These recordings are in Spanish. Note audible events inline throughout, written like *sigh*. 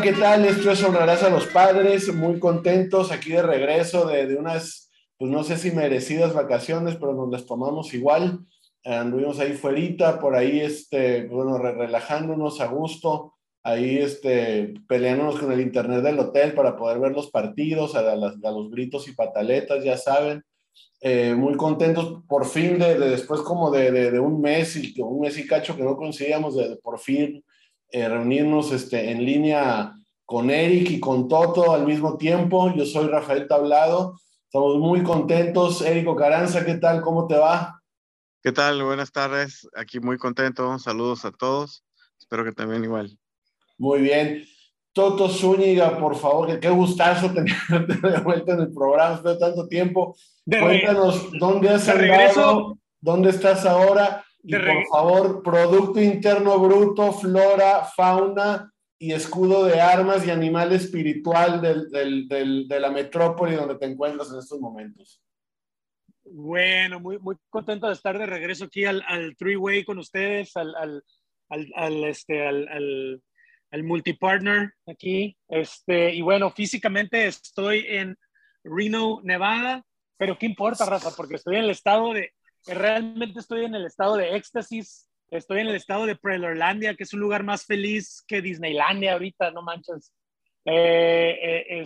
¿qué tal? Esto es Honrarás a los Padres, muy contentos aquí de regreso de, unas, pues no sé si merecidas vacaciones, pero nos las tomamos igual. Anduvimos ahí fuerita, por ahí, este, bueno, relajándonos a gusto, ahí este, peleándonos con el internet del hotel para poder ver los partidos, a, los gritos y pataletas, ya saben. Eh, muy contentos por fin de, después como de, un mes y un mes y cacho que no conseguíamos de, por fin eh, reunirnos este, en línea con Eric y con Toto al mismo tiempo. Yo soy Rafael Tablado. Estamos muy contentos. Eric Caranza, ¿qué tal? ¿Cómo te va? ¿Qué tal? Buenas tardes. Aquí muy contento. Saludos a todos. Espero que también igual. Muy bien. Toto Zúñiga, por favor, qué gustazo *laughs* tenerte de vuelta en el programa después de tanto tiempo. Cuéntanos dónde has andado, dónde estás ahora y por favor, Producto Interno Bruto, Flora, Fauna y escudo de armas y animal espiritual de la metrópoli donde te encuentras en estos momentos. Bueno, muy, muy contento de estar de regreso aquí al, al three-way con ustedes, al, al, al este, al, multipartner aquí. Este, y bueno, físicamente estoy en Reno, Nevada, pero ¿qué importa, Rafa? Porque estoy en el estado de, realmente estoy en el estado de éxtasis Estoy en el estado de Prelorlandia, que es un lugar más feliz que Disneylandia ahorita, no manches. Eh, eh,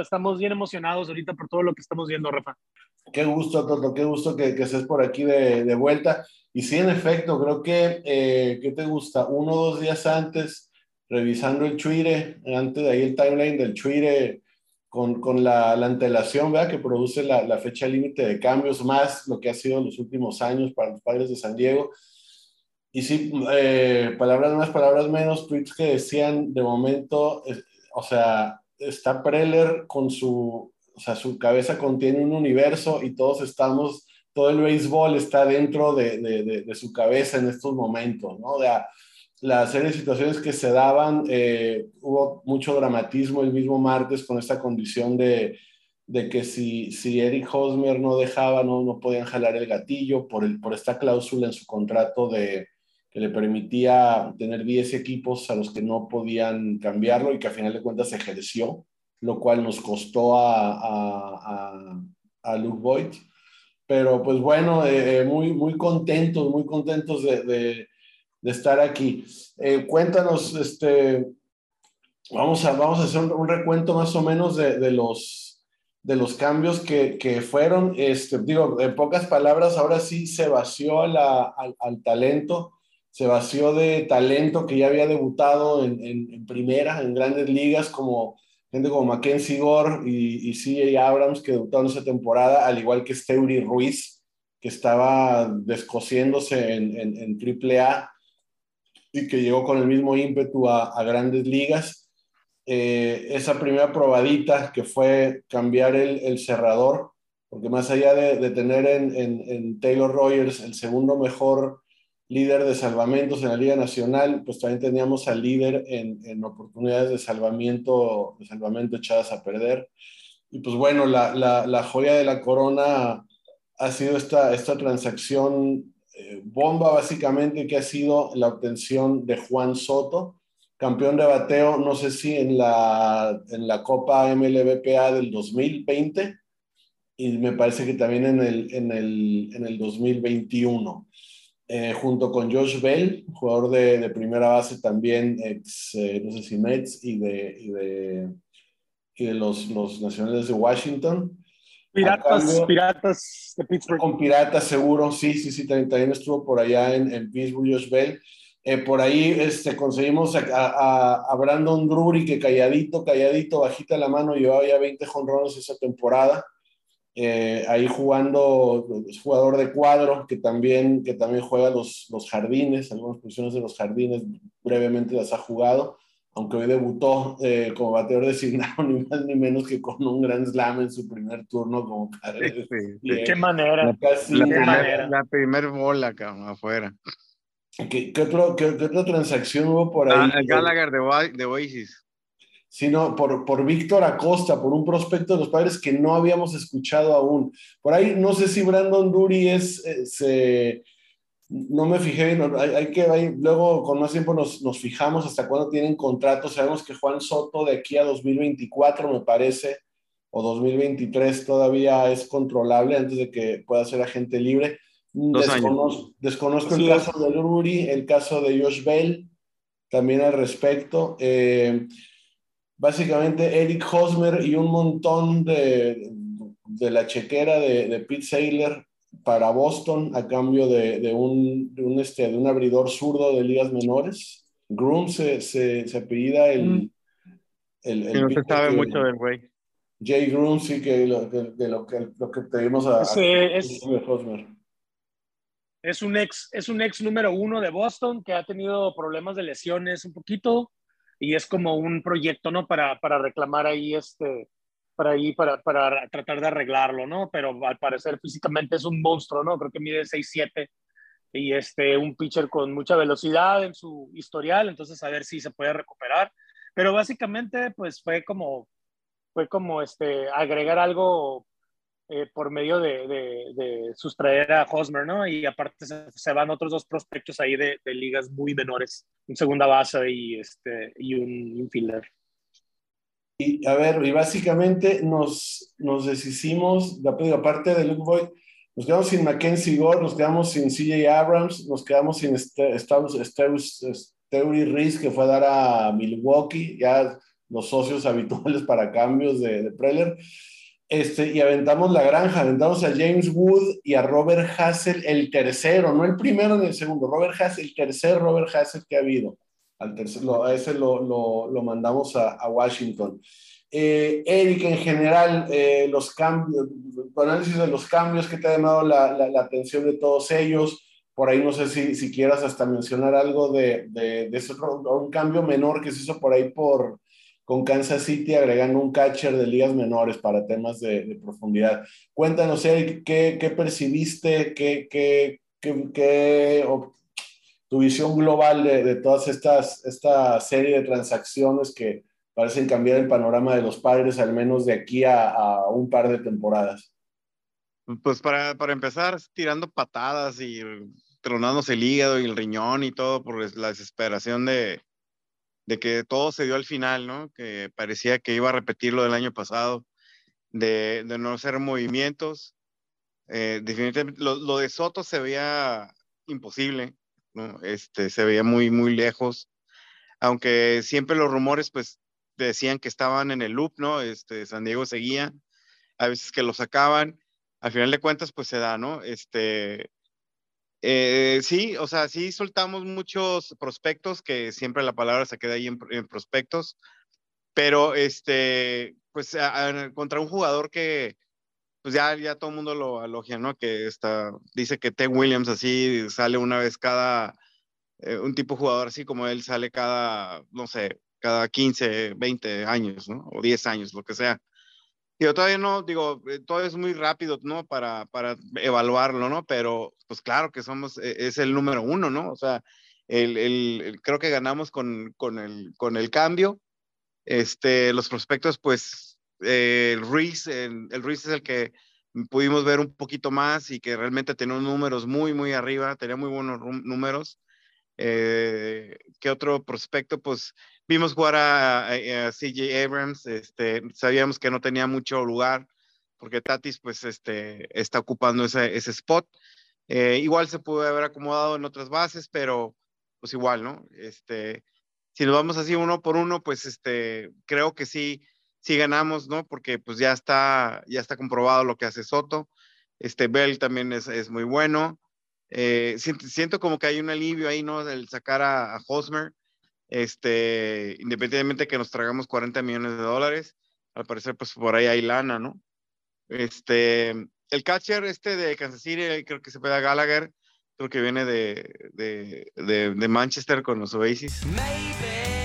estamos bien emocionados ahorita por todo lo que estamos viendo, Rafa. Qué gusto, Toto, qué gusto que, que estés por aquí de, de, vuelta. Y sí, en efecto, creo que, eh, ¿qué te gusta? Uno o dos días antes, revisando el Twitter, antes de ahí el timeline del Twitter, con, con la, la, antelación, ¿verdad? Que produce la, la fecha límite de cambios, más lo que ha sido los últimos años para los padres de San Diego y sí, eh, palabras más, palabras menos, tweets que decían de momento, o sea, está Preller con su, o sea, su cabeza contiene un universo y todos estamos, todo el béisbol está dentro de, de, de, su cabeza en estos momentos, ¿no? De la serie de situaciones que se daban, eh, hubo mucho dramatismo el mismo martes con esta condición de, de que si, si Eric Hosmer no dejaba, no, no podían jalar el gatillo por, el, por esta cláusula en su contrato de, que le permitía tener 10 equipos a los que no podían cambiarlo y que a final de cuentas ejerció, lo cual nos costó a, a, a, Luke Boyd. Pero pues bueno, eh, eh, muy, muy contentos, muy contentos de, de, estar aquí. Eh, cuéntanos, este, vamos, a, vamos a hacer un, recuento más o menos de, de los, de los cambios que, que, fueron. Este, digo, en pocas palabras, ahora sí se vació al, al talento se vació de talento que ya había debutado en, en, primera, en grandes ligas, como gente como Mackenzie Gore y, y CJ Abrams, que debutaron esa temporada, al igual que Steuri Ruiz, que estaba descosiéndose en, en, en AAA y que llegó con el mismo ímpetu a, a grandes ligas. Eh, esa primera probadita que fue cambiar el, el cerrador, porque más allá de, de tener en, en, Taylor Rogers el segundo mejor líder de salvamentos en la Liga Nacional, pues también teníamos al líder en, en oportunidades de salvamiento, de salvamento echadas a perder. Y pues bueno, la, la, la joya de la corona ha sido esta, esta transacción eh, bomba básicamente que ha sido la obtención de Juan Soto, campeón de bateo, no sé si en la, en la Copa MLBPA del 2020 y me parece que también en el, en el, en el 2021. Eh, junto con Josh Bell, jugador de, de primera base también, ex, eh, no sé si Mets y de, y de, y de los, los, nacionales de Washington. Piratas, Piratas de Pittsburgh. Con Piratas, seguro, sí, sí, sí, también, también estuvo por allá en, en Pittsburgh, Josh Bell. Eh, por ahí este, conseguimos a, a, a, Brandon Drury, que calladito, calladito, bajita la mano, llevaba ya 20 jonrones esa temporada. Eh, ahí jugando, es jugador de cuadro, que también, que también juega los, los jardines, algunas posiciones de los jardines, brevemente las ha jugado. aunque hoy debutó eh, como bateador designado, *laughs* ni más ni menos que con un gran slam en su primer turno como padre. ¿De qué manera? La, primera bola, afuera. ¿Qué, qué, otra transacción hubo por ahí? Ah, el Gallagher de, de Oasis. Sino por, por Víctor Acosta, por un prospecto de los padres que no habíamos escuchado aún. Por ahí, no sé si Brandon Dury es, eh, no me fijé, hay, que, luego con más tiempo nos, nos fijamos hasta cuándo tienen contrato. Sabemos que Juan Soto de aquí a 2024, me parece, o 2023 todavía es controlable antes de que pueda ser agente libre. desconozco el caso de Luri, el caso de Josh Bell, también al respecto. Eh, básicamente Eric Hosmer y un montón de, de la chequera de, de Pete Saylor para Boston a cambio de, un, de un, este, de un abridor zurdo de ligas menores. Groom se, se, se apellida el... Mm. el, el no se sabe mucho del güey. Jay Groom sí que lo, de, lo que lo que pedimos a, es, es, un ex es un ex número uno de Boston que ha tenido problemas de lesiones un poquito y es como un proyecto no para, para reclamar ahí este para ahí para, para tratar de arreglarlo, ¿no? Pero al parecer físicamente es un monstruo, ¿no? Creo que mide 6'7 y este, un pitcher con mucha velocidad en su historial, entonces a ver si se puede recuperar. Pero básicamente, pues fue como, fue como este, agregar algo eh, por medio de, de, sustraer a Hosmer, ¿no? Y aparte se, van otros dos prospectos ahí de, ligas muy menores, un segunda base y, este, y un infielder. Y a ver, y básicamente nos, nos deshicimos, aparte de Luke Boyd, nos quedamos sin Mackenzie Gore, nos quedamos sin CJ Abrams, nos quedamos sin Steuri Reese, que fue a dar a Milwaukee, ya los socios habituales para cambios de, de Preller. Este, y aventamos la granja, aventamos a James Wood y a Robert Hassel, el tercero, no el primero ni el segundo, Robert Hassel, el tercer Robert Hassel que ha habido al a ese lo, lo, mandamos a, a Washington. Eh, Eric, en general, eh, los cambios, análisis de los cambios que te ha llamado la, la, atención de todos ellos, por ahí no sé si, si quieras hasta mencionar algo de, de, de ese, un cambio menor que se hizo por ahí por, con Kansas City agregando un catcher de ligas menores para temas de, profundidad. Cuéntanos, Eric, ¿qué, percibiste? ¿Qué, qué, qué, tu visión global de, todas estas, esta serie de transacciones que parecen cambiar el panorama de los padres, al menos de aquí a, a un par de temporadas. Pues para, para, empezar, tirando patadas y tronándose el hígado y el riñón y todo por la desesperación de, de que todo se dio al final, ¿no? Que parecía que iba a repetir lo del año pasado, de, no hacer movimientos. Eh, definitivamente, lo, lo, de Soto se veía imposible. ¿no? Este, se veía muy, muy lejos, aunque siempre los rumores, pues, decían que estaban en el loop, ¿no? Este, San Diego seguía, a veces que lo sacaban, al final de cuentas, pues se da, ¿no? Este, eh, sí, o sea, sí soltamos muchos prospectos, que siempre la palabra se queda ahí en, prospectos, pero este, pues contra un jugador que, pues ya, ya todo el mundo lo alogia, ¿no? Que está, dice que Ted Williams así sale una vez cada, eh, un tipo jugador así como él sale cada, no sé, cada 15, 20 años, ¿no? O 10 años, lo que sea. Yo todavía no, digo, eh, todo es muy rápido, ¿no? Para, para evaluarlo, ¿no? Pero, pues claro que somos, e, es el número uno, ¿no? O sea, el, el, creo que ganamos con, con, el, con el cambio. Este, los prospectos, pues, eh, el Ruiz, el, el Ruiz es el que pudimos ver un poquito más y que realmente tenía números muy, muy arriba, tenía muy buenos números. Eh, ¿Qué otro prospecto? Pues vimos jugar a, a, CJ Abrams, este, sabíamos que no tenía mucho lugar porque Tatis pues este, está ocupando ese, spot. Eh, igual se pudo haber acomodado en otras bases, pero pues igual, ¿no? Este, si nos vamos así uno por uno, pues este, creo que sí, si ganamos, ¿no? Porque pues ya está, ya está comprobado lo que hace Soto. Este Bell también es muy bueno. Eh, siento, siento, como que hay un alivio ahí, ¿no? El sacar a, a, Hosmer, este, independientemente que nos tragamos 40 millones de dólares, al parecer pues por ahí hay lana, ¿no? Este, el catcher este de Kansas City, creo que se pega Gallagher, creo que viene de, de, de, de Manchester con los Oasis.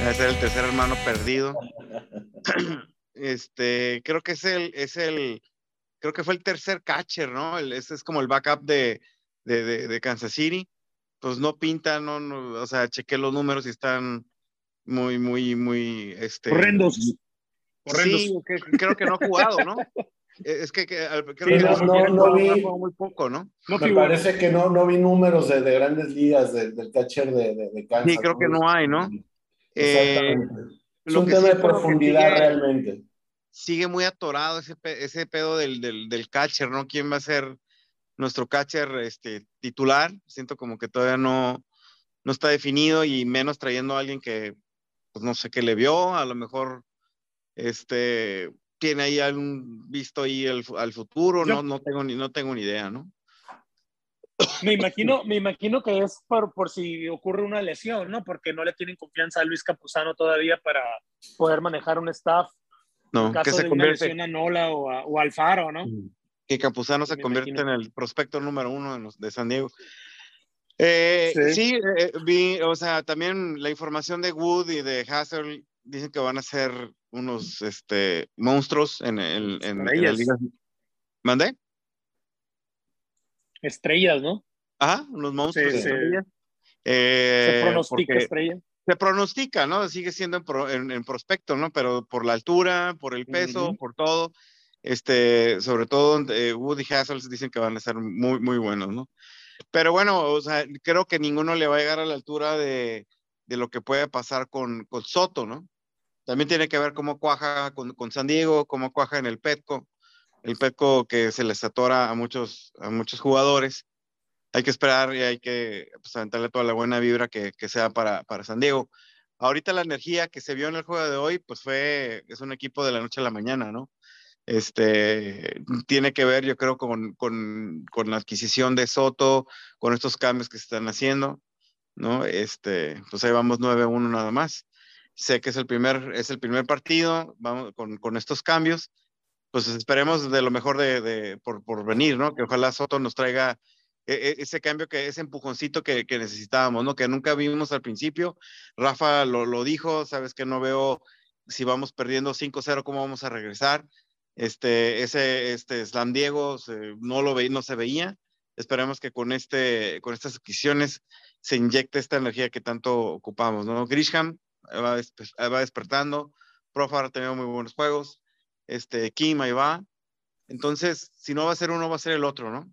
A ser el tercer hermano perdido. *laughs* Este, creo que es el, es el, creo que fue el tercer catcher, ¿no? ese es como el backup de, de, de, Kansas City. Pues no pinta, no, no, o sea, chequé los números y están muy, muy, muy, este. Horrendos. Horrendos. Sí, creo que no ha jugado, ¿no? *laughs* Es que, creo que no, vi, muy poco, ¿no? Me parece que no, no vi números de, de grandes ligas del catcher de, de, Kansas. Sí, creo que no hay, ¿no? Exactamente. Eh, es un tema de profundidad realmente. Sigue muy atorado ese, ese pedo del, del, del, catcher, ¿no? ¿Quién va a ser nuestro catcher este, titular? Siento como que todavía no, no está definido y menos trayendo a alguien que, pues no sé qué le vio, a lo mejor este, tiene ahí algún visto ahí al, al futuro, no, no, tengo ni, no tengo ni idea, ¿no? Me imagino, me imagino que es por, por si ocurre una lesión, ¿no? Porque no le tienen confianza a Luis Campuzano todavía para poder manejar un staff. No, en caso que se de convierte... una lesión a Nola o, a, o Alfaro, ¿no? Que Campuzano se convierte en el prospecto número uno de San Diego. Eh, sí, eh, vi, o sea, también la información de Wood y de Hassel dicen que van a ser unos este, monstruos en, el, en, en la liga. ¿Mandé? estrellas, ¿no? Ajá, unos monstruos sí, estrellas. Sí. Eh, se pronostica estrella. Se pronostica, ¿no? Sigue siendo en, pro, en, en, prospecto, ¿no? Pero por la altura, por el peso, uh -huh. por todo, este, sobre todo eh, Woody Hassels dicen que van a ser muy, muy buenos, ¿no? Pero bueno, o sea, creo que ninguno le va a llegar a la altura de, de lo que puede pasar con, con, Soto, ¿no? También tiene que ver cómo cuaja con, con San Diego, cómo cuaja en el Petco el Petco que se les atora a muchos, a muchos jugadores. Hay que esperar y hay que pues, aventarle toda la buena vibra que, que sea para, para, San Diego. Ahorita la energía que se vio en el juego de hoy, pues fue, es un equipo de la noche a la mañana, ¿no? Este, tiene que ver, yo creo, con, con, con la adquisición de Soto, con estos cambios que se están haciendo, ¿no? Este, pues ahí vamos 9-1 nada más. Sé que es el primer, es el primer partido, vamos con, con estos cambios, pues esperemos de lo mejor de, de por, por, venir, ¿no? Que ojalá Soto nos traiga e, e, ese cambio, que ese empujoncito que, que, necesitábamos, ¿no? Que nunca vimos al principio. Rafa lo, lo dijo, sabes que no veo si vamos perdiendo 5-0, cómo vamos a regresar. Este, ese, este Slam Diego no lo ve, no se veía. Esperemos que con, este, con estas adquisiciones se inyecte esta energía que tanto ocupamos, ¿no? Grisham va, va despertando, Profar ha tenido muy buenos juegos, este, Kim ahí va. Entonces, si no va a ser uno, va a ser el otro, ¿no?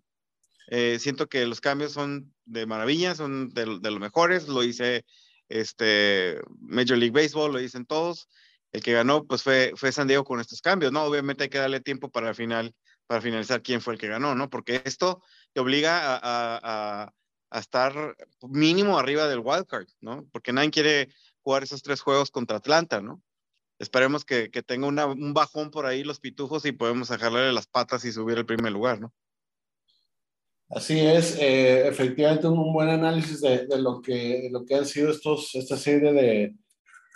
Eh, siento que los cambios son de maravilla, son de, de los mejores, lo hice este, Major League Baseball, lo dicen todos. El que ganó, pues fue, fue San Diego con estos cambios, ¿no? Obviamente hay que darle tiempo para final, para finalizar quién fue el que ganó, ¿no? Porque esto te obliga a, a, a estar mínimo arriba del wildcard, ¿no? Porque nadie quiere jugar esos tres juegos contra Atlanta, ¿no? esperemos que, que tenga una, un bajón por ahí los pitujos y podemos dejarle las patas y subir al primer lugar, ¿no? Así es, eh, efectivamente un buen análisis de, de, lo, que, lo que han sido estos, esta serie de,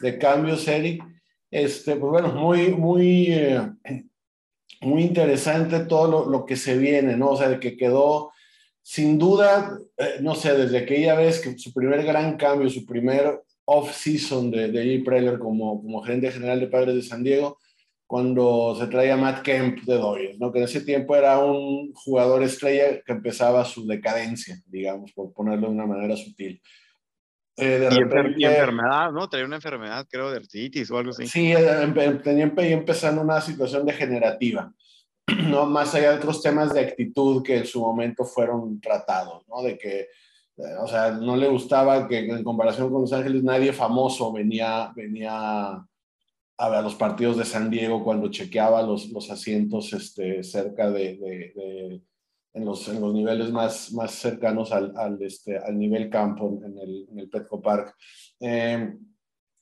de cambios, Eric. Este, pues bueno, muy, muy, eh, muy interesante todo lo, que se viene, ¿no? O sea, de que quedó sin duda, eh, no sé, desde aquella vez que su primer gran cambio, su primer off-season de, de Jay Preller como, como gerente general de Padres de San Diego, cuando se traía Matt Kemp de Dodgers, ¿no? que en ese tiempo era un jugador estrella que empezaba su decadencia, digamos, por ponerlo de una manera sutil. Eh, de y, repente, y, enfermedad, ¿no? Traía una enfermedad, creo, de artritis o algo así. Sí, eh, tenía empezando una situación degenerativa, *clears throat* ¿no? Más allá de otros temas de actitud que en su momento fueron tratados, ¿no? De que o sea, no le gustaba que en comparación con Los Ángeles nadie famoso venía, venía a ver los partidos de San Diego cuando chequeaba los, los asientos este, cerca de, de, de en, los, en los niveles más, más cercanos al, al, este, al nivel campo en el, en el Petco Park. Eh,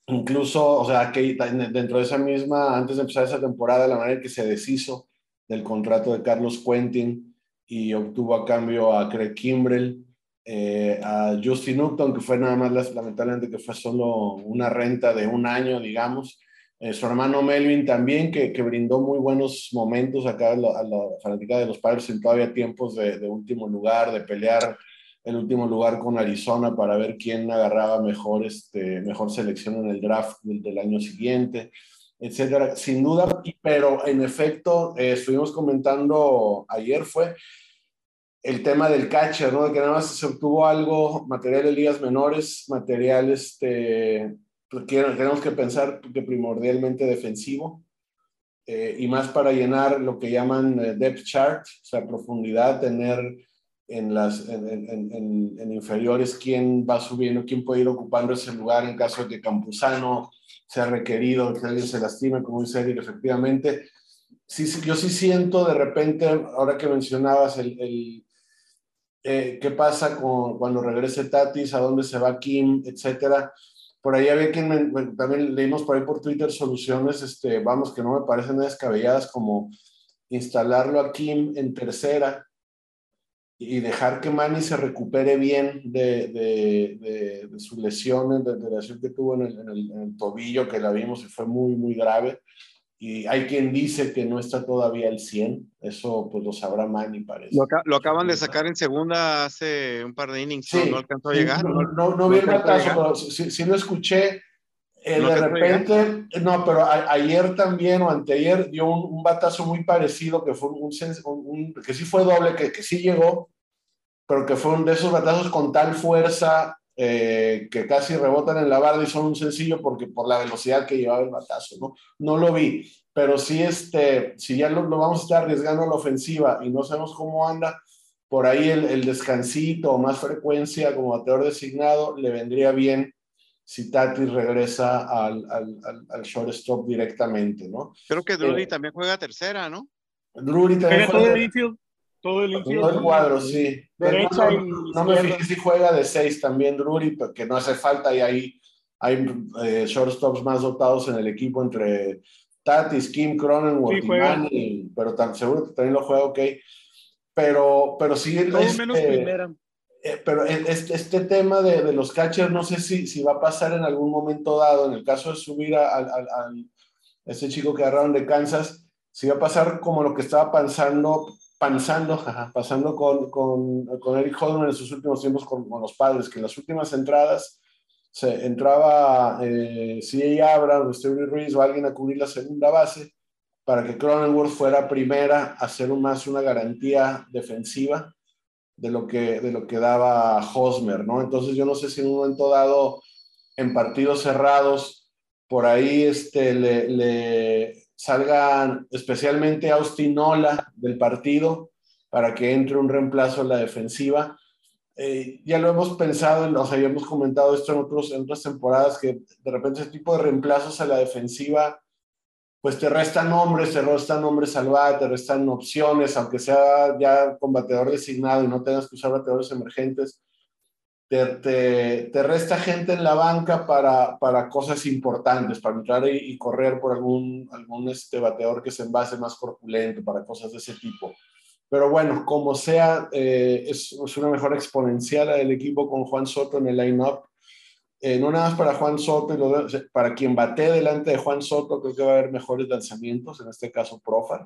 incluso, o sea, que dentro de esa misma, antes de empezar esa temporada, la manera en que se deshizo del contrato de Carlos Quentin y obtuvo a cambio a Craig Kimbrell, eh, a Justin Upton, que fue nada más lamentablemente que fue solo una renta de un año, digamos. Eh, su hermano Melvin también, que, que, brindó muy buenos momentos acá a la, a la fanática de los padres en todavía tiempos de, de, último lugar, de pelear el último lugar con Arizona para ver quién agarraba mejor, este, mejor selección en el draft del, año siguiente, etcétera. Sin duda, pero en efecto, eh, estuvimos comentando ayer fue el tema del catcher, ¿no? De que nada más se obtuvo algo, material de ligas menores, material, este, tenemos que pensar que primordialmente defensivo, eh, y más para llenar lo que llaman eh, depth chart, o sea, profundidad, tener en, las, en, inferiores quién va subiendo, quién puede ir ocupando ese lugar en caso de que Campuzano sea requerido, que alguien se lastime, como dice Eric, efectivamente. Sí, yo sí siento de repente, ahora que mencionabas el, el eh, qué pasa con, cuando regrese Tatis, a dónde se va Kim, etcétera. Por ahí había quien, también leímos por ahí por Twitter soluciones, este, vamos, que no me parecen descabelladas, como instalarlo a Kim en tercera y dejar que Manny se recupere bien de, de, de, sus lesiones, de, la lesión que tuvo en el, en, el, tobillo, que la vimos y fue muy, muy grave. Y hay quien dice que no está todavía al 100, eso pues lo sabrá Manny, parece. Lo, acaban de sacar en segunda hace un par de innings, ¿no? alcanzó a llegar. No, no, no, vi el batazo, pero sí, lo escuché. Eh, de repente, no, pero ayer también o anteayer dio un, batazo muy parecido que fue un, un, que sí fue doble, que, que sí llegó, pero que fue un de esos batazos con tal fuerza eh, que casi rebotan en la barda y son un sencillo porque por la velocidad que llevaba el batazo, ¿no? No lo vi, pero sí, este, si ya lo, lo vamos a estar arriesgando a la ofensiva y no sabemos cómo anda, por ahí el, el descansito o más frecuencia como bateador designado le vendría bien si Tatis regresa al, al, al, shortstop directamente, ¿no? Creo que Drury eh, también juega tercera, ¿no? Drury también juega. Todo el infield. Todo el cuadro, sí. Derecha no, no, me fijé si juega de seis también Drury, porque no hace falta y ahí hay eh, shortstops más dotados en el equipo entre Tatis, Kim, Cronenworth y Manny, pero tan, seguro que también lo juega ok. Pero, pero sí. Todo menos primera. Eh, pero este, este tema de, de, los catchers, no sé si, si va a pasar en algún momento dado, en el caso de subir a, ese chico que agarraron de Kansas, si va a pasar como lo que estaba pensando, pensando, pasando con, con, con, Eric Holman en sus últimos tiempos con, con, los padres, que en las últimas entradas se entraba eh, C.A. Abrams, Stevie Ruiz o alguien a cubrir la segunda base para que Cronenworth fuera primera a hacer más una garantía defensiva de lo que, de lo que daba Hosmer, ¿no? Entonces yo no sé si en un momento dado, en partidos cerrados, por ahí este, le salgan especialmente Austin Ola del partido para que entre un reemplazo en la defensiva. Eh, ya lo hemos pensado, ya hemos comentado esto en, otros, en otras temporadas, que de repente ese tipo de reemplazos a la defensiva pues te restan nombres, te restan nombres salvados, te restan opciones, aunque sea ya con bateador designado y no tengas que usar bateadores emergentes, te, te, te resta gente en la banca para, para cosas importantes, para entrar y, y, correr por algún, algún este bateador que se envase más corpulento, para cosas de ese tipo. Pero bueno, como sea, eh, es, es, una mejora exponencial del equipo con Juan Soto en el line-up eh, no nada más para Juan Soto, para quien bate delante de Juan Soto, creo que va a haber mejores lanzamientos, en este caso Profar.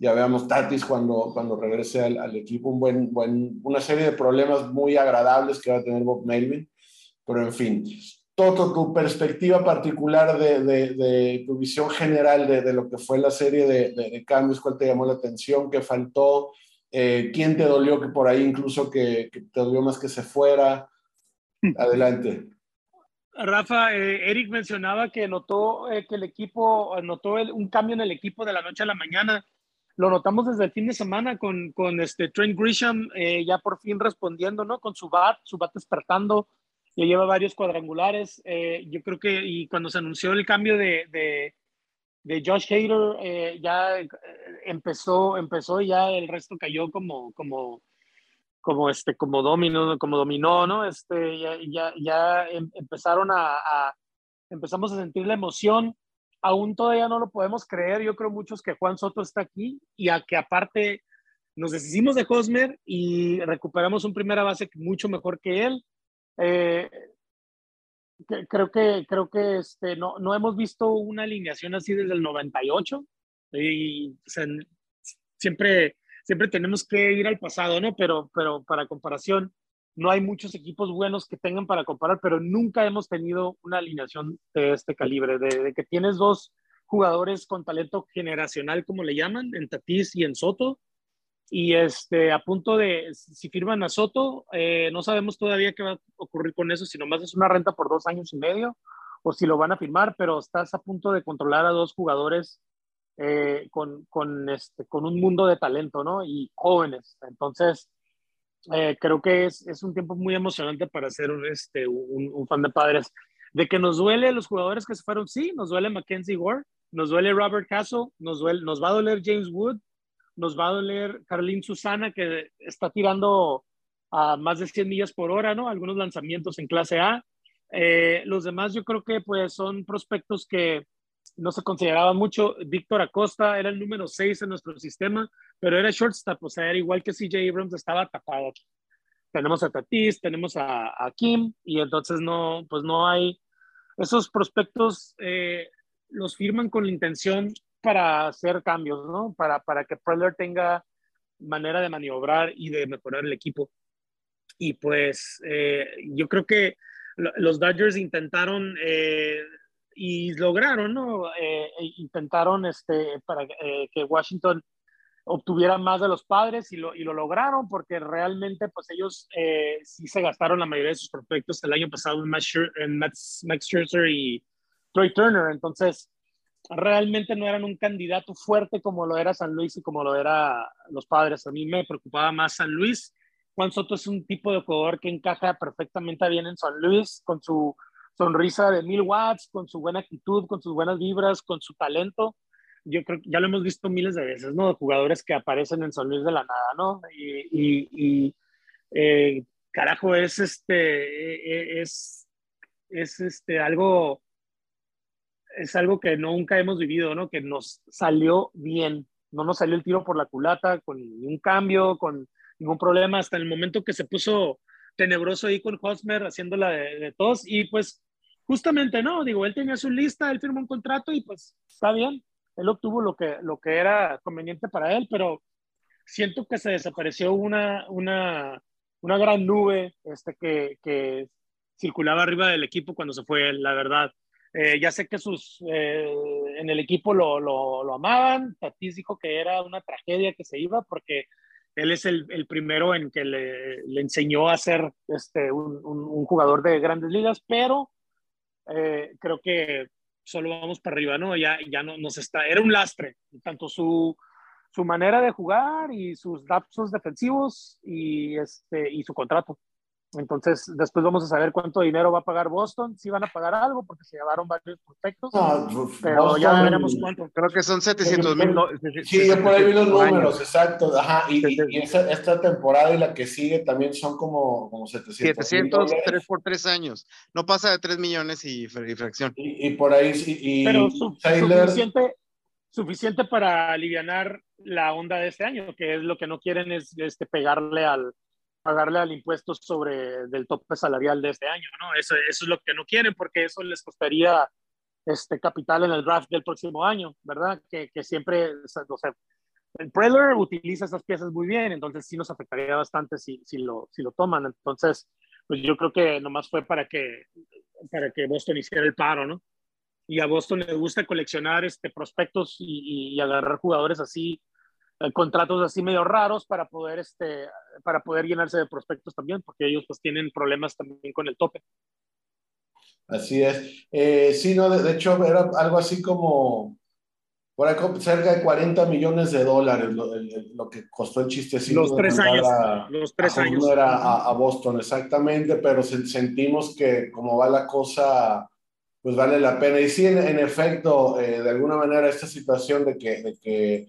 Ya veamos Tatis cuando, cuando regrese al, equipo, un buen, buen, una serie de problemas muy agradables que va a tener Bob Melvin, pero en fin. Toto, tu perspectiva particular de, de, tu visión general de, lo que fue la serie de, cambios, cuál te llamó la atención, qué faltó, eh, quién te dolió que por ahí incluso que, que te dolió más que se fuera. *laughs* Adelante. Rafa, eh, Eric mencionaba que notó eh, que el equipo, notó un cambio en el equipo de la noche a la mañana. Lo notamos desde el fin de semana con, con este Trent Grisham eh, ya por fin respondiendo, ¿no? Con su bat, su bat despertando, ya lleva varios cuadrangulares. yo creo que, y cuando se anunció el cambio de, de, de Josh Hader, ya empezó, empezó y ya el resto cayó como, como, como este como dominó como dominó no este ya, ya, ya em, empezaron a, a, empezamos a sentir la emoción aún todavía no lo podemos creer yo creo muchos que Juan Soto está aquí y a que aparte nos deshicimos de Cosmer y recuperamos un primera base mucho mejor que él eh, creo que creo que este no, no hemos visto una alineación así desde el 98 y o sea, siempre siempre tenemos que ir al pasado, ¿no? Pero, pero para comparación, no hay muchos equipos buenos que tengan para comparar, pero nunca hemos tenido una alineación de este calibre, de, que tienes dos jugadores con talento generacional, como le llaman, en Tatis y en Soto, y este, a punto de, si firman a Soto, eh, no sabemos todavía qué va a ocurrir con eso, si nomás es una renta por dos años y medio, o si lo van a firmar, pero estás a punto de controlar a dos jugadores eh, con, con, este, con un mundo de talento, ¿no? Y jóvenes. Entonces, eh, creo que es, es, un tiempo muy emocionante para ser un, este, un, un, fan de padres. De que nos duele los jugadores que se fueron, sí, nos duele Mackenzie Gore, nos duele Robert Castle, nos, duele, nos va a doler James Wood, nos va a doler Carlin Susana, que está tirando a más de 100 millas por hora, ¿no? Algunos lanzamientos en clase A. Eh, los demás yo creo que pues son prospectos que no se consideraba mucho. Víctor Acosta era el número 6 en nuestro sistema, pero era shortstop, o sea, era igual que CJ Abrams, estaba tapado. Tenemos a Tatis, tenemos a, Kim, y entonces no, pues no hay, esos prospectos eh, los firman con la intención para hacer cambios, ¿no? Para, para que Preller tenga manera de maniobrar y de mejorar el equipo. Y pues eh, yo creo que los Dodgers intentaron eh, y lograron, ¿no? Eh, e intentaron este, para eh, que Washington obtuviera más de los padres y lo, y lo lograron porque realmente pues ellos eh, sí se gastaron la mayoría de sus prospectos el año pasado en Max, en Max, Scherzer y Troy Turner, entonces realmente no eran un candidato fuerte como lo era San Luis y como lo era los padres. A mí me preocupaba más San Luis. Juan Soto es un tipo de jugador que encaja perfectamente bien en San Luis con su sonrisa de mil watts, con su buena actitud, con sus buenas vibras, con su talento. Yo creo que ya lo hemos visto miles de veces, ¿no? Jugadores que aparecen en San Luis de la nada, ¿no? Y, y, eh, carajo, es este, e, e, es, es este, algo, es algo que nunca hemos vivido, ¿no? Que nos salió bien, no nos salió el tiro por la culata, con ningún cambio, con ningún problema, hasta el momento que se puso tenebroso ahí con Hosmer haciéndola de, de tos y pues justamente no, digo, él tenía su lista, él firmó un contrato y pues está bien, él obtuvo lo que, lo que era conveniente para él, pero siento que se desapareció una, una, una gran nube este, que, que circulaba arriba del equipo cuando se fue, la verdad. Eh, ya sé que sus, eh, en el equipo lo, lo, amaban, Tatis dijo que era una tragedia que se iba porque él es el, el primero en que le, le, enseñó a ser este, un, un, un, jugador de grandes ligas, pero eh, creo que solo vamos para arriba, ¿no? Ya, ya no nos está, era un lastre, tanto su, su manera de jugar y sus lapsos defensivos y, este, y su contrato. Entonces, después vamos a saber cuánto dinero va a pagar Boston, si van a pagar algo, porque se llevaron varios prospectos, pues, pero ya veremos cuánto. Creo que son 700 mil. Sí, yo por ahí vi los números, exacto. Ajá, y, y esta, esta, temporada y la que sigue también son como, como 700. 700, 3 por 3 años. No pasa de 3 millones y, y fracción. Y, y, por ahí, y, pero su, suficiente, suficiente para aliviar la onda de este año, que es lo que no quieren es este, pegarle al pagarle al impuesto sobre del tope salarial de este año, ¿no? Eso, eso es lo que no quieren porque eso les costaría este capital en el draft del próximo año, ¿verdad? Que, que siempre, o sea, el Preller utiliza esas piezas muy bien, entonces sí nos afectaría bastante si, si, lo, si lo toman. Entonces, pues yo creo que nomás fue para que, para que Boston hiciera el paro, ¿no? Y a Boston le gusta coleccionar este, prospectos y, y agarrar jugadores así eh, contratos así medio raros para poder, este, para poder llenarse de prospectos también, porque ellos pues tienen problemas también con el tope. Así es. Eh, sí, no, de, de, hecho era algo así como por ahí cerca de 40 millones de dólares lo, el, lo que costó el chistecito. Los tres años. A, los tres a años. Era a, a, Boston, exactamente, pero sentimos que como va la cosa, pues vale la pena. Y sí, en, en efecto, eh, de alguna manera esta situación de que, de que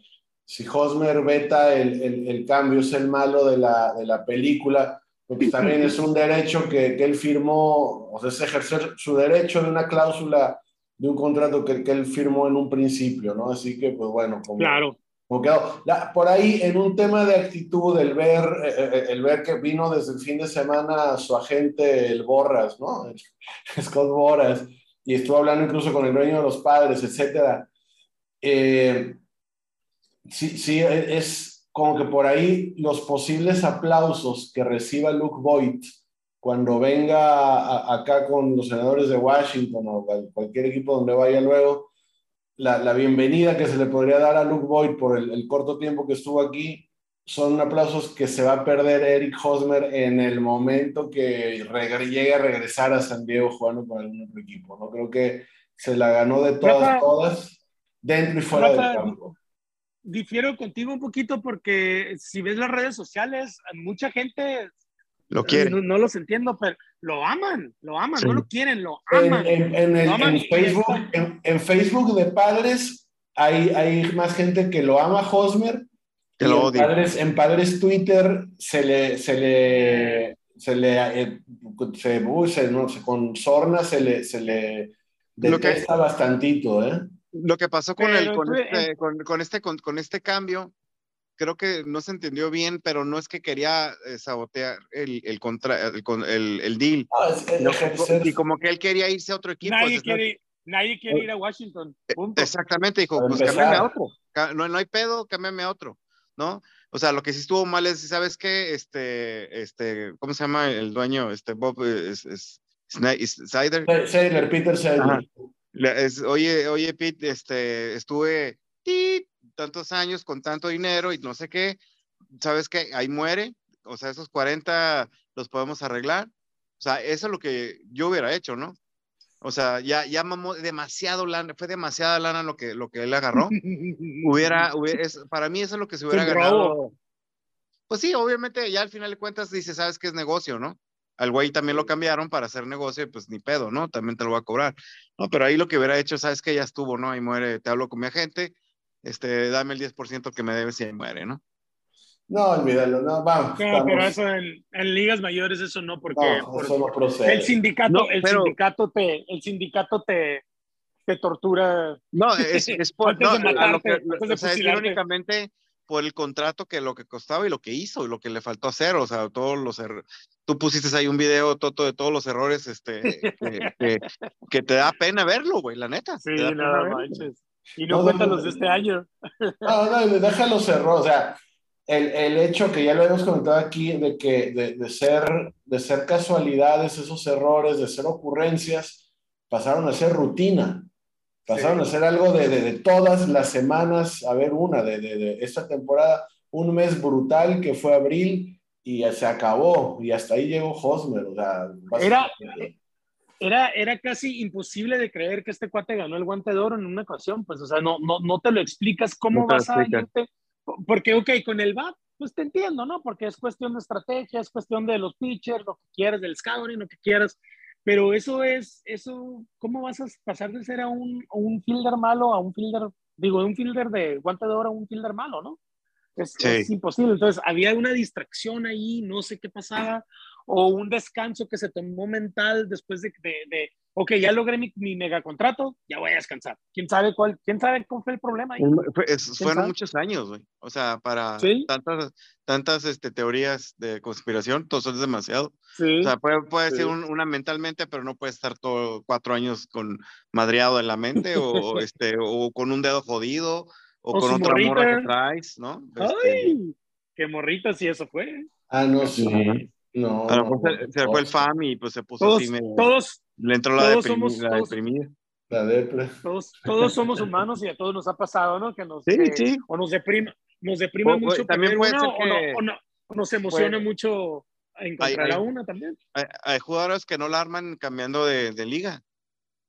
si Hosmer veta el, el, el, cambio, es el malo de la, de la película, porque también es un derecho que, que, él firmó, o sea, es ejercer su derecho de una cláusula de un contrato que, que él firmó en un principio, ¿no? Así que, pues bueno, como, claro. como quedó. La, por ahí, en un tema de actitud, el ver, eh, el ver que vino desde el fin de semana su agente, el Borras, ¿no? *laughs* Scott Borras, y estuvo hablando incluso con el dueño de los padres, etcétera. Eh, sí, sí, es, como que por ahí los posibles aplausos que reciba Luke Voigt cuando venga acá con los senadores de Washington o cualquier equipo donde vaya luego, la, bienvenida que se le podría dar a Luke Voigt por el, corto tiempo que estuvo aquí, son aplausos que se va a perder Eric Hosmer en el momento que llegue a regresar a San Diego jugando con algún otro equipo. ¿no? Creo que se la ganó de todas, todas, dentro y fuera del campo difiero contigo un poquito porque si ves las redes sociales, mucha gente lo quiere. No, los entiendo, pero lo aman, lo aman, no lo quieren, lo aman. En, Facebook, en, Facebook de padres hay, hay más gente que lo ama Hosmer. Que lo odia. En padres, en padres Twitter se le, se le, se le, eh, se, no, con sorna se le, se le detesta bastantito, ¿eh? Lo que pasó con, el, con, este, con, este, con, este cambio, creo que no se entendió bien, pero no es que quería eh, sabotear el, el, contra, el, el, deal. y como que él quería irse a otro equipo. Nadie, quiere, nadie quiere ir a Washington. Eh, exactamente, dijo, pues cámbiame a otro. No, no hay pedo, cámbiame a otro, ¿no? O sea, lo que sí estuvo mal es, ¿sabes qué? Este, este, ¿cómo se llama el dueño? Este, Bob, es, es, Snyder. Peter Snyder oye, oye, Pete, este, estuve tantos años con tanto dinero y no sé qué, ¿sabes qué? Ahí muere, o sea, esos 40 los podemos arreglar. O sea, eso es lo que yo hubiera hecho, ¿no? O sea, ya, ya mamó demasiado lana, fue demasiada lana lo que, lo que él agarró. *laughs* hubiera, para mí eso es lo que se hubiera ganado. Pues sí, obviamente ya al final de cuentas dice, sabes que es negocio, ¿no? Al güey también lo cambiaron para hacer negocio, pues ni pedo, ¿no? También te lo va a cobrar. No, pero ahí lo que hubiera hecho, sabes que ya estuvo, ¿no? Ahí muere, te hablo con mi agente, este, dame el 10% que me debes y ahí muere, ¿no? No, olvídalo, no, vamos. No, pero eso en, ligas mayores eso no, porque, el sindicato, el sindicato te, el sindicato te, te tortura. No, es, es por, *laughs* no, lo que, o sea, es irónicamente por el contrato que lo que costaba y lo que hizo y lo que le faltó hacer, o sea, todos los errores. Tú pusiste ahí un video, Toto, de todos los errores, este, que, te da pena verlo, güey, la neta. Sí, nada manches. Y no, cuentan los de este año. No, no, deja los errores, o sea, el, el, hecho que ya lo hemos comentado aquí, de que de, de, ser, de ser casualidades, esos errores, de ser ocurrencias, pasaron a ser rutina. Pasaron a ser algo de, de, todas las semanas, a ver, una de, de, esta temporada, un mes brutal que fue abril y se acabó y hasta ahí llegó Hosmer. O sea, era, era, era casi imposible de creer que este cuate ganó el guante de oro en una ocasión, pues, o sea, no, no, no te lo explicas cómo vas a irte, porque, ok, con el BAT, pues te entiendo, ¿no? Porque es cuestión de estrategia, es cuestión de los pitchers, lo que quieras, del scouting, lo que quieras, pero eso es, eso, ¿cómo vas a pasar de ser a un, un fielder malo a un fielder, digo, de un fielder de guante de oro a un fielder malo, ¿no? Es, es, imposible. Entonces, había una distracción ahí, no sé qué pasaba, o un descanso que se tomó mental después de, de, de ok, ya logré mi, mi mega contrato, ya voy a descansar. ¿Quién sabe cuál, quién sabe cuál fue el problema ahí? fueron muchos años, güey. O sea, para tantas, tantas este, teorías de conspiración, todo eso es demasiado. O sea, puede, puede ser una mentalmente, pero no puede estar todo cuatro años con madreado en la mente o, *laughs* este, o con un dedo jodido o, con otra morra que traes, ¿no? Ay, este, qué morrita si eso fue. Ah, no, sí. No, se, fue el fam y pues se puso todos, así. todos, le entró la, somos, la deprimida. La depre. Todos, todos somos humanos y a todos nos ha pasado, ¿no? Que nos, sí, sí. O nos deprime, nos deprime mucho también puede ser que, o, no, o, nos emociona mucho encontrar a una también. Hay, jugadores que no la arman cambiando de, de liga.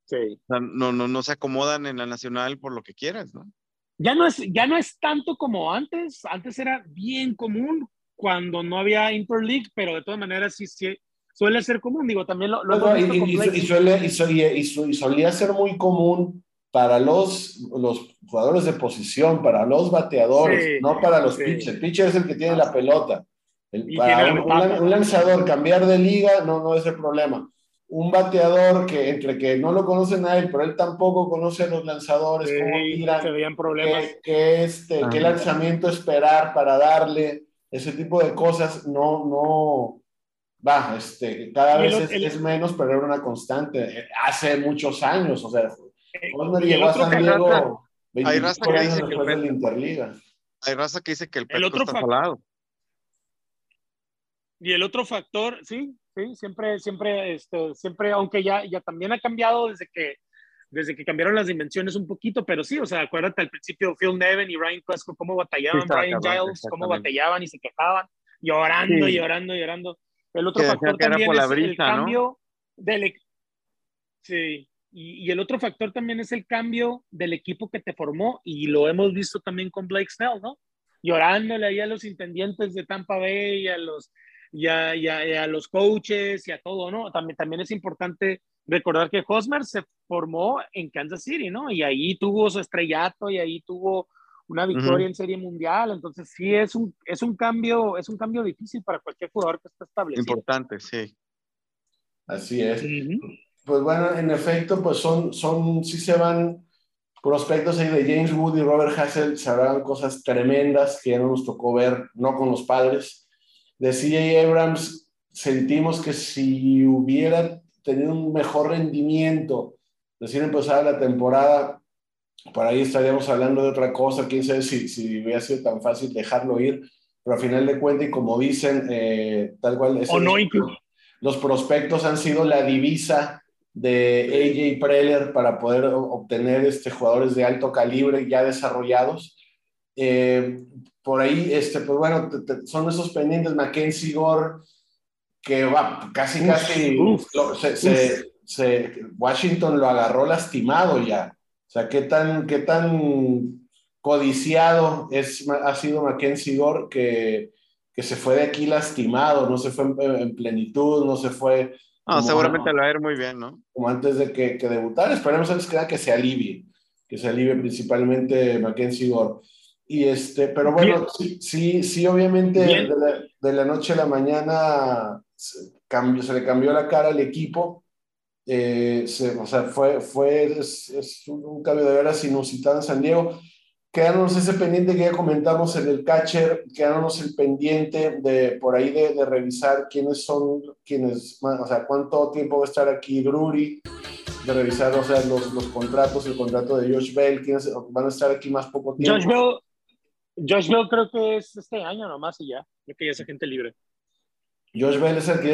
Sí. O sea, no, no, no se acomodan en la nacional por lo que quieras, ¿no? Ya no, es, ya no es tanto como antes. Antes era bien común cuando no había Interleague, pero de todas maneras sí, sí suele ser común. Digo, también lo, lo y, y, y, suele, y, solía ser muy común para los, los jugadores de posición, para los bateadores, no para los sí. pitchers. El pitcher es el que tiene la pelota. El, para un, un, lanzador cambiar de liga no, no es el problema. Un bateador que entre que no lo conocen a él, pero él tampoco conoce a los lanzadores, sí, cómo tiran, problemas. qué, este, qué lanzamiento esperar para darle ese tipo de cosas no, no, va, este, cada vez es, es, menos, pero era una constante. Hace muchos años, o sea, Osmer llegó a San Diego 24 años después de la Interliga. Hay raza que dice que el, El otro está salado. Y el otro factor, sí, sí, siempre, siempre, este, siempre, aunque ya, ya también ha cambiado desde que, desde que cambiaron las dimensiones un poquito, pero sí, o sea, acuérdate al principio Phil Nevin y Ryan Clusko cómo batallaban, Brian Giles, cómo batallaban y se quejaban, llorando, Sí. llorando, llorando. El otro Que factor que también es el brisa, ¿no? cambio del, sí, y, y el otro factor también es el cambio del equipo que te formó y lo hemos visto también con Blake Snell, ¿no? Llorándole ahí a los intendientes de Tampa Bay y a los, y a, y a- a los coaches y a todo, ¿no? También, también es importante recordar que Hosmer se formó en Kansas City, ¿no? Y ahí tuvo su estrellato y ahí tuvo una victoria en Serie Mundial, entonces sí es un, es un cambio, es un cambio difícil para cualquier jugador que está establecido. Importante, sí. Así es. Ujú. Pues bueno, en efecto, pues son, son, sí se van prospectos ahí de James Wood y Robert Hassel, se harán cosas tremendas que ya no nos tocó ver, no con los padres. De CJ Abrams, sentimos que si hubiera tenido un mejor rendimiento, recién empezada la temporada, por ahí estaríamos hablando de otra cosa, quién sabe si, si hubiera sido tan fácil dejarlo ir, pero al final de cuentas, y como dicen, eh, tal cual... ese- O no los prospectos han sido la divisa de AJ Preller para poder obtener este, jugadores de alto calibre ya desarrollados. Eh, por ahí, este, pues bueno, te- te- son esos pendientes, Mackenzie Gore, que va, casi, Uf, casi, uf, lo- se- se- se- Washington lo agarró lastimado ya. O sea, qué tan, qué tan codiciado es, ha sido Mackenzie Gore que, que se fue de aquí lastimado, no se fue en, en plenitud, no se fue No, como- seguramente le va a ir muy bien, ¿no? como antes de que, que debutara. Esperemos antes que que se alivie, que se alivie principalmente Mackenzie Gore. Y este, pero bueno, Bien. sí, sí, obviamente de Bien. la, de la noche a la mañana se, cambió, se le cambió la cara al equipo. Eh, o sea, fue, fue es, un, cambio de veras inusitado en San Diego. Quedándonos ese pendiente que ya comentamos en el catcher, quedándonos el pendiente de por ahí de, revisar quiénes son, quiénes, o sea, cuánto tiempo va a estar aquí Drury, de revisar, o sea, los, los contratos, el contrato de Josh Bell, quiénes van a estar aquí más poco tiempo. Josh Bell creo que es este año nomás y ya, creo que ya es agente libre. Josh Bell es el que.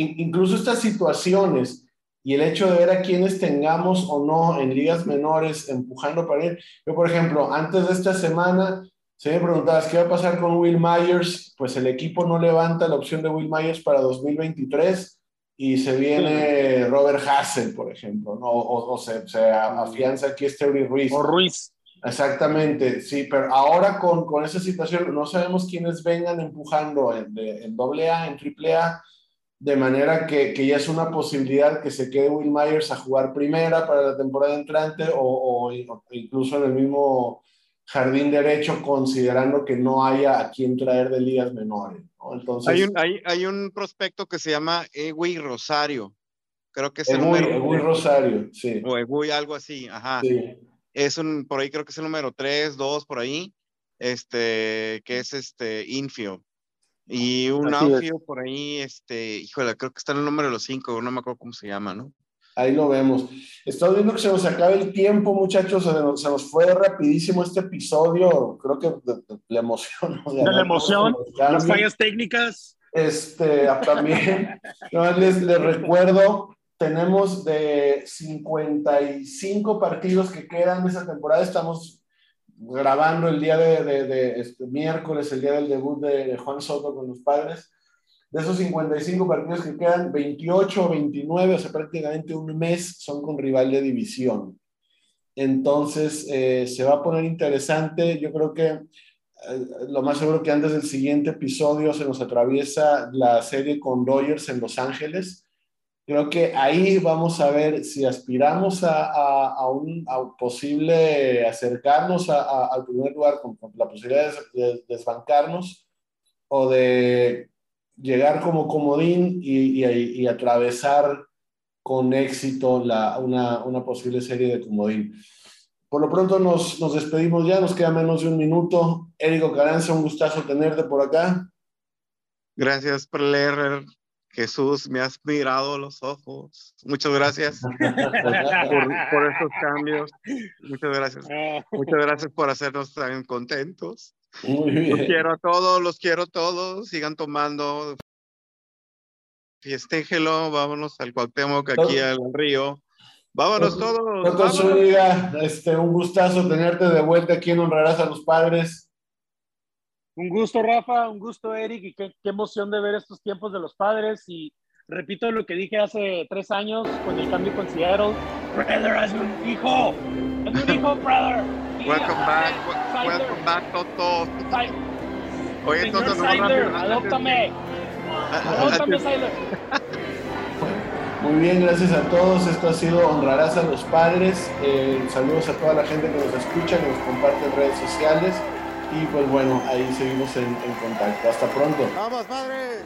In- Incluso estas situaciones y el hecho de ver a quienes tengamos o no en ligas menores empujando para ir. Yo, por ejemplo, antes de esta semana, si me preguntabas qué va a pasar con Will Myers, pues el equipo no levanta la opción de Will Myers para 2023 y se viene Robert Hassel, por ejemplo, ¿no? o, o se, se afianza aquí Stevie Ruiz. O Ruiz. Exactamente, sí, pero ahora con, con esa situación no sabemos quiénes vengan empujando en, de- en doble A, en triple A, de manera que, que ya es una posibilidad que se quede Will Myers a jugar primera para la temporada entrante o, o incluso en el mismo jardín derecho, considerando que no haya a quien traer de ligas menores. ¿no? Entonces, Hay un, hay, hay un prospecto que se llama Egui Rosario. Creo que es el Egui- número. Egui Rosario, sí. O Egui, algo así, ajá. sí. Es un, por ahí creo que es el número 3, 2, por ahí. Este, que es este, infield. Y un Así es. outfield por ahí, este, híjole, creo que está en el número de los 5, no me acuerdo cómo se llama, ¿no? Ahí lo vemos. Estoy viendo que se nos acaba el tiempo, muchachos. Se nos, se nos fue rapidísimo este episodio. Creo que de, de la emoción. ¿no? De la emoción. Las fallas técnicas. Este, también, *laughs* no, les, les recuerdo, tenemos de 55 partidos que quedan esa temporada. Estamos grabando el día de, de- de, este, miércoles, el día del debut de, de Juan Soto con los padres. De esos 55 partidos que quedan, 28 o 29, o sea, prácticamente un mes, son con rival de división. Entonces, eh, se va a poner interesante. Yo creo que eh, lo más seguro que antes del siguiente episodio se nos atraviesa la serie con Dodgers en Los Ángeles. Creo que ahí vamos a ver si aspiramos a, a- a un a posible acercarnos al primer lugar con, con la posibilidad de, de desbancarnos o de llegar como comodín y, y- y atravesar con éxito la, una, una posible serie de comodín. Por lo pronto nos, nos despedimos ya, nos queda menos de un minuto. Érico Caranza, un gustazo tenerte por acá. Gracias por leer. Jesús, me has mirado los ojos. Muchas gracias *laughs* por, estos cambios. Muchas gracias. Muchas gracias por hacernos tan contentos. Los quiero a todos, los quiero a todos. Sigan tomando. Fiestéjelo, vámonos al Cuauhtémoc, aquí al río. Vámonos todos. Doctor este, un gustazo tenerte de vuelta aquí en Honrarás a los Padres. Un gusto, Rafa, un gusto, Eric, y qué, emoción de ver estos tiempos de los padres. Y repito lo que dije hace tres años con el cambio con Seattle. Brother, hazme un hijo. Hazme un hijo, brother. *laughs* Welcome back. Welcome back, Toto. Oye, entonces no Adóptame. Adóptame. *laughs* Muy bien, gracias a todos. Esto ha sido Honrarás a los Padres. Eh, saludos a toda la gente que nos escucha, que nos comparte en redes sociales. Y pues bueno, ahí seguimos en, contacto. Hasta pronto. ¡Vamos, padre!